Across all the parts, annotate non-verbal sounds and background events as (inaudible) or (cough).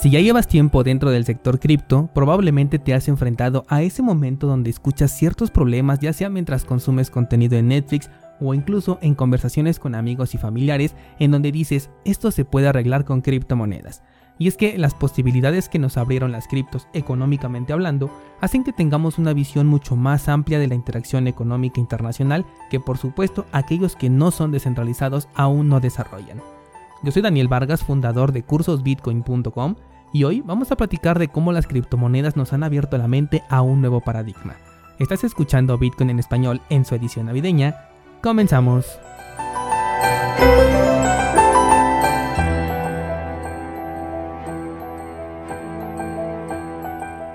Si ya llevas tiempo dentro del sector cripto, probablemente te has enfrentado a ese momento donde escuchas ciertos problemas ya sea mientras consumes contenido en Netflix o incluso en conversaciones con amigos y familiares en donde dices esto se puede arreglar con criptomonedas. Y es que las posibilidades que nos abrieron las criptos económicamente hablando hacen que tengamos una visión mucho más amplia de la interacción económica internacional que por supuesto aquellos que no son descentralizados aún no desarrollan. Yo soy Daniel Vargas, fundador de cursosbitcoin.com y hoy vamos a platicar de cómo las criptomonedas nos han abierto la mente a un nuevo paradigma. Estás escuchando Bitcoin en español en su edición navideña. Comenzamos.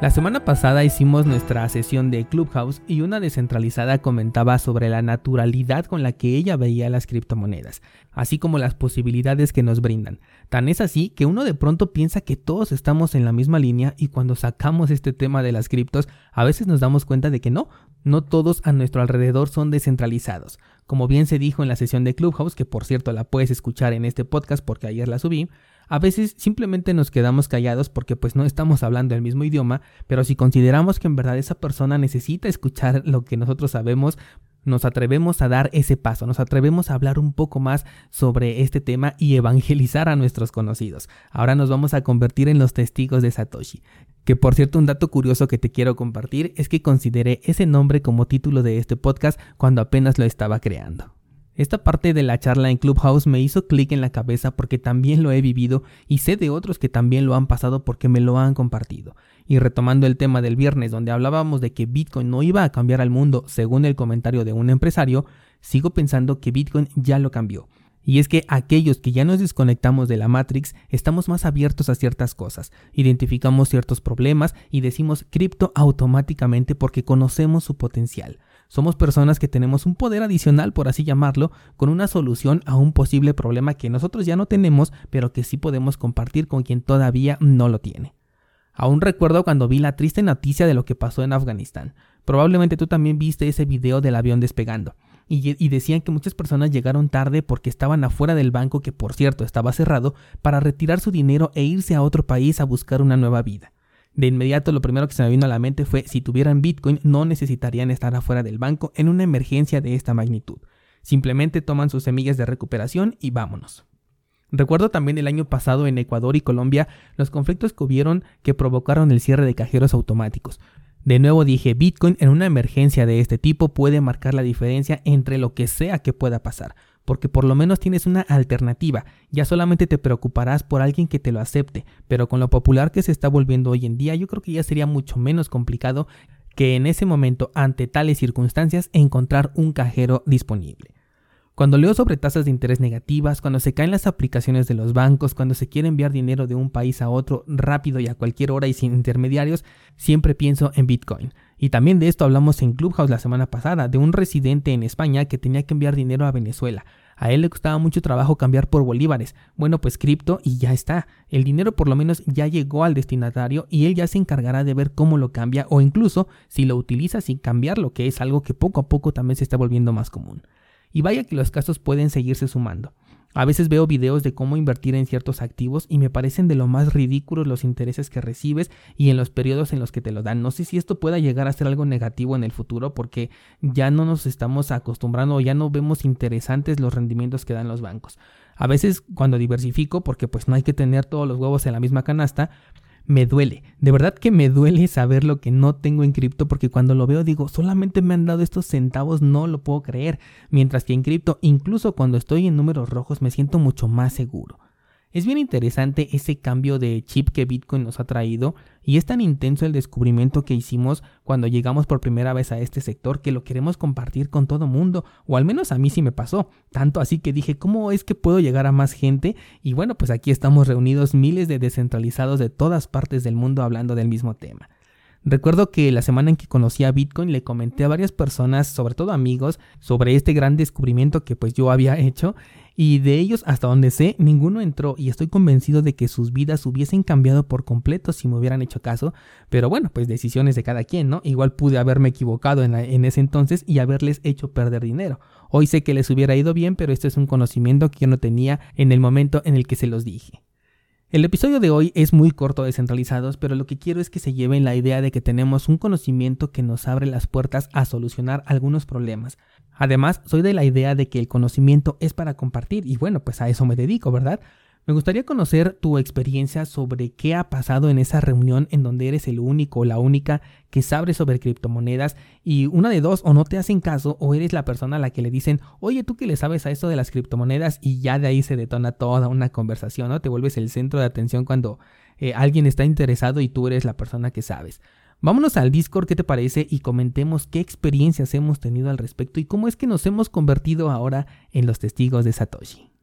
La semana pasada hicimos nuestra sesión de Clubhouse y una descentralizada comentaba sobre la naturalidad con la que ella veía las criptomonedas, así como las posibilidades que nos brindan. Tan es así que uno de pronto piensa que todos estamos en la misma línea y cuando sacamos este tema de las criptos, a veces nos damos cuenta de que no, no todos a nuestro alrededor son descentralizados. Como bien se dijo en la sesión de Clubhouse, que por cierto la puedes escuchar en este podcast porque ayer la subí, a veces simplemente nos quedamos callados porque pues no estamos hablando el mismo idioma, pero si consideramos que en verdad esa persona necesita escuchar lo que nosotros sabemos, nos atrevemos a dar ese paso, nos atrevemos a hablar un poco más sobre este tema y evangelizar a nuestros conocidos. Ahora nos vamos a convertir en los testigos de Satoshi. Que por cierto, un dato curioso que te quiero compartir es que consideré ese nombre como título de este podcast cuando apenas lo estaba creando. Esta parte de la charla en Clubhouse me hizo clic en la cabeza porque también lo he vivido y sé de otros que también lo han pasado porque me lo han compartido. Y retomando el tema del viernes donde hablábamos de que Bitcoin no iba a cambiar al mundo según el comentario de un empresario, sigo pensando que Bitcoin ya lo cambió. Y es que aquellos que ya nos desconectamos de la Matrix estamos más abiertos a ciertas cosas, identificamos ciertos problemas y decimos cripto automáticamente porque conocemos su potencial. Somos personas que tenemos un poder adicional, por así llamarlo, con una solución a un posible problema que nosotros ya no tenemos, pero que sí podemos compartir con quien todavía no lo tiene. Aún recuerdo cuando vi la triste noticia de lo que pasó en Afganistán. Probablemente tú también viste ese video del avión despegando. Y, decían que muchas personas llegaron tarde porque estaban afuera del banco que por cierto estaba cerrado para retirar su dinero e irse a otro país a buscar una nueva vida. De inmediato lo primero que se me vino a la mente fue si tuvieran Bitcoin no necesitarían estar afuera del banco en una emergencia de esta magnitud. Simplemente toman sus semillas de recuperación y vámonos. Recuerdo también el año pasado en Ecuador y Colombia los conflictos que hubieron que provocaron el cierre de cajeros automáticos. De nuevo dije, Bitcoin en una emergencia de este tipo puede marcar la diferencia entre lo que sea que pueda pasar porque por lo menos tienes una alternativa. Ya solamente te preocuparás por alguien que te lo acepte, pero con lo popular que se está volviendo hoy en día, yo creo que ya sería mucho menos complicado que en ese momento, ante tales circunstancias, encontrar un cajero disponible. Cuando leo sobre tasas de interés negativas, cuando se caen las aplicaciones de los bancos, cuando se quiere enviar dinero de un país a otro rápido y a cualquier hora y sin intermediarios, siempre pienso en Bitcoin. Y también de esto hablamos en Clubhouse la semana pasada, de un residente en España que tenía que enviar dinero a Venezuela. A él le costaba mucho trabajo cambiar por bolívares. Bueno, pues cripto y ya está. El dinero por lo menos ya llegó al destinatario y él ya se encargará de ver cómo lo cambia o incluso si lo utiliza sin cambiarlo, que es algo que poco a poco también se está volviendo más común. Y vaya que los casos pueden seguirse sumando. A veces veo videos de cómo invertir en ciertos activos y me parecen de lo más ridículos los intereses que recibes y en los periodos en los que te lo dan. No sé si esto pueda llegar a ser algo negativo en el futuro porque ya no nos estamos acostumbrando o ya no vemos interesantes los rendimientos que dan los bancos. A veces cuando diversifico, porque pues no hay que tener todos los huevos en la misma canasta, me duele. De verdad que me duele saber lo que no tengo en cripto porque cuando lo veo digo, solamente me han dado estos centavos, no lo puedo creer. Mientras que en cripto, incluso cuando estoy en números rojos, me siento mucho más seguro. Es bien interesante ese cambio de chip que Bitcoin nos ha traído y es tan intenso el descubrimiento que hicimos cuando llegamos por primera vez a este sector que lo queremos compartir con todo mundo, o al menos a mí sí me pasó, tanto así que dije, ¿cómo es que puedo llegar a más gente? Y bueno, pues aquí estamos reunidos miles de descentralizados de todas partes del mundo hablando del mismo tema. Recuerdo que la semana en que conocí a Bitcoin le comenté a varias personas, sobre todo amigos, sobre este gran descubrimiento que pues yo había (laughs) hecho y de ellos hasta donde sé ninguno entró y estoy convencido de que sus vidas hubiesen cambiado por completo si me hubieran hecho caso, pero bueno, pues decisiones de cada quien, ¿no? Igual pude haberme equivocado en, en ese entonces y haberles hecho perder dinero. Hoy sé que les hubiera ido bien, pero esto es un conocimiento que yo no tenía en el momento en el que se los dije. El episodio de hoy es muy corto descentralizados, pero lo que quiero es que se lleven la idea de que tenemos un conocimiento que nos abre las puertas a solucionar algunos problemas. Además, soy de la idea de que el conocimiento es para compartir y bueno, pues a eso me dedico, ¿verdad? Me gustaría conocer tu experiencia sobre qué ha pasado en esa reunión en donde eres el único o la única que sabe sobre criptomonedas y una de dos o no te hacen caso o eres la persona a la que le dicen, oye, tú que le sabes a esto de las criptomonedas y ya de ahí se detona toda una conversación, ¿no? Te vuelves el centro de atención cuando eh, alguien está interesado y tú eres la persona que sabes. Vámonos al Discord, ¿qué te parece? Y comentemos qué experiencias hemos tenido al respecto y cómo es que nos hemos convertido ahora en los testigos de Satoshi.